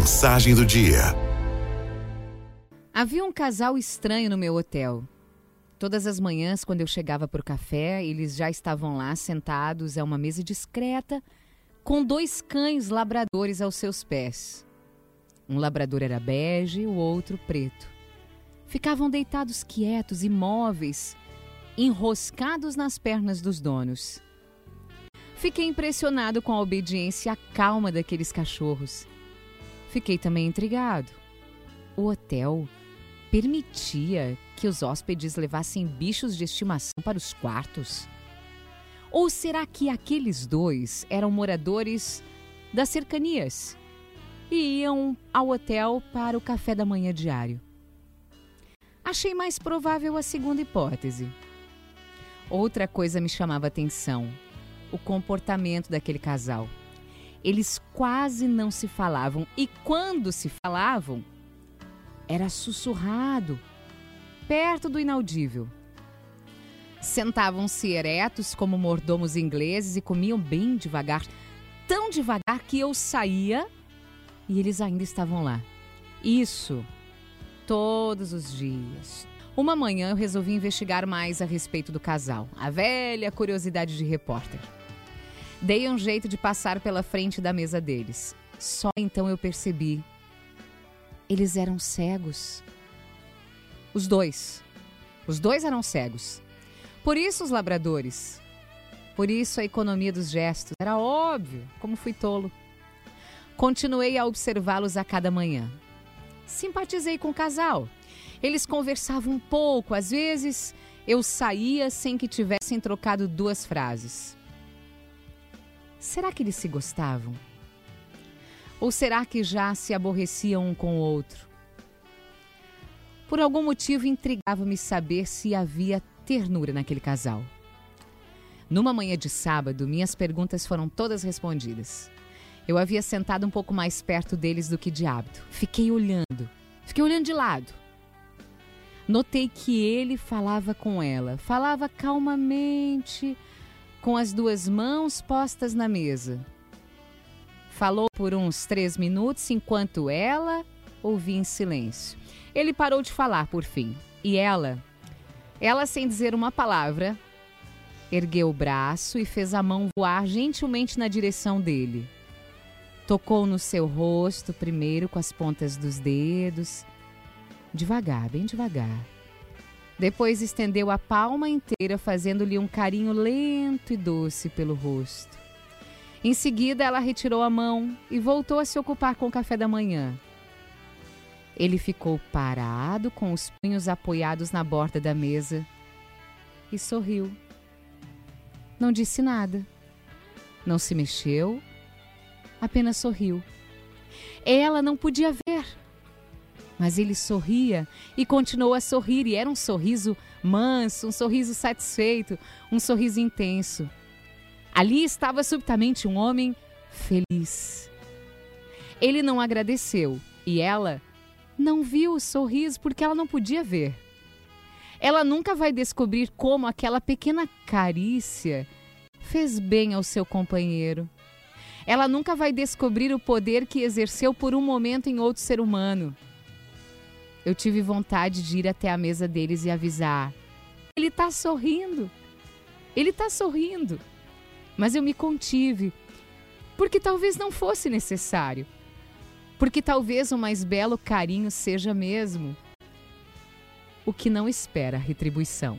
Mensagem do dia. Havia um casal estranho no meu hotel. Todas as manhãs, quando eu chegava para o café, eles já estavam lá sentados a uma mesa discreta, com dois cães labradores aos seus pés. Um labrador era bege, o outro preto. Ficavam deitados quietos, imóveis, enroscados nas pernas dos donos. Fiquei impressionado com a obediência e a calma daqueles cachorros. Fiquei também intrigado. O hotel permitia que os hóspedes levassem bichos de estimação para os quartos? Ou será que aqueles dois eram moradores das cercanias e iam ao hotel para o café da manhã diário? Achei mais provável a segunda hipótese. Outra coisa me chamava atenção: o comportamento daquele casal. Eles quase não se falavam e quando se falavam, era sussurrado, perto do inaudível. Sentavam-se eretos como mordomos ingleses e comiam bem devagar, tão devagar que eu saía e eles ainda estavam lá. Isso todos os dias. Uma manhã eu resolvi investigar mais a respeito do casal, a velha curiosidade de repórter. Dei um jeito de passar pela frente da mesa deles. Só então eu percebi. Eles eram cegos. Os dois. Os dois eram cegos. Por isso os labradores. Por isso a economia dos gestos. Era óbvio, como fui tolo. Continuei a observá-los a cada manhã. Simpatizei com o casal. Eles conversavam um pouco, às vezes eu saía sem que tivessem trocado duas frases. Será que eles se gostavam? Ou será que já se aborreciam um com o outro? Por algum motivo intrigava-me saber se havia ternura naquele casal. Numa manhã de sábado, minhas perguntas foram todas respondidas. Eu havia sentado um pouco mais perto deles do que de hábito. Fiquei olhando, fiquei olhando de lado. Notei que ele falava com ela, falava calmamente, com as duas mãos postas na mesa. Falou por uns três minutos enquanto ela ouvia em silêncio. Ele parou de falar por fim. E ela, ela sem dizer uma palavra, ergueu o braço e fez a mão voar gentilmente na direção dele. Tocou no seu rosto primeiro com as pontas dos dedos, devagar, bem devagar. Depois estendeu a palma inteira, fazendo-lhe um carinho lento e doce pelo rosto. Em seguida, ela retirou a mão e voltou a se ocupar com o café da manhã. Ele ficou parado, com os punhos apoiados na borda da mesa, e sorriu. Não disse nada. Não se mexeu, apenas sorriu. Ela não podia ver mas ele sorria e continuou a sorrir, e era um sorriso manso, um sorriso satisfeito, um sorriso intenso. Ali estava subitamente um homem feliz. Ele não agradeceu e ela não viu o sorriso porque ela não podia ver. Ela nunca vai descobrir como aquela pequena carícia fez bem ao seu companheiro. Ela nunca vai descobrir o poder que exerceu por um momento em outro ser humano eu tive vontade de ir até a mesa deles e avisar: ele está sorrindo, ele está sorrindo. Mas eu me contive, porque talvez não fosse necessário, porque talvez o mais belo carinho seja mesmo o que não espera retribuição.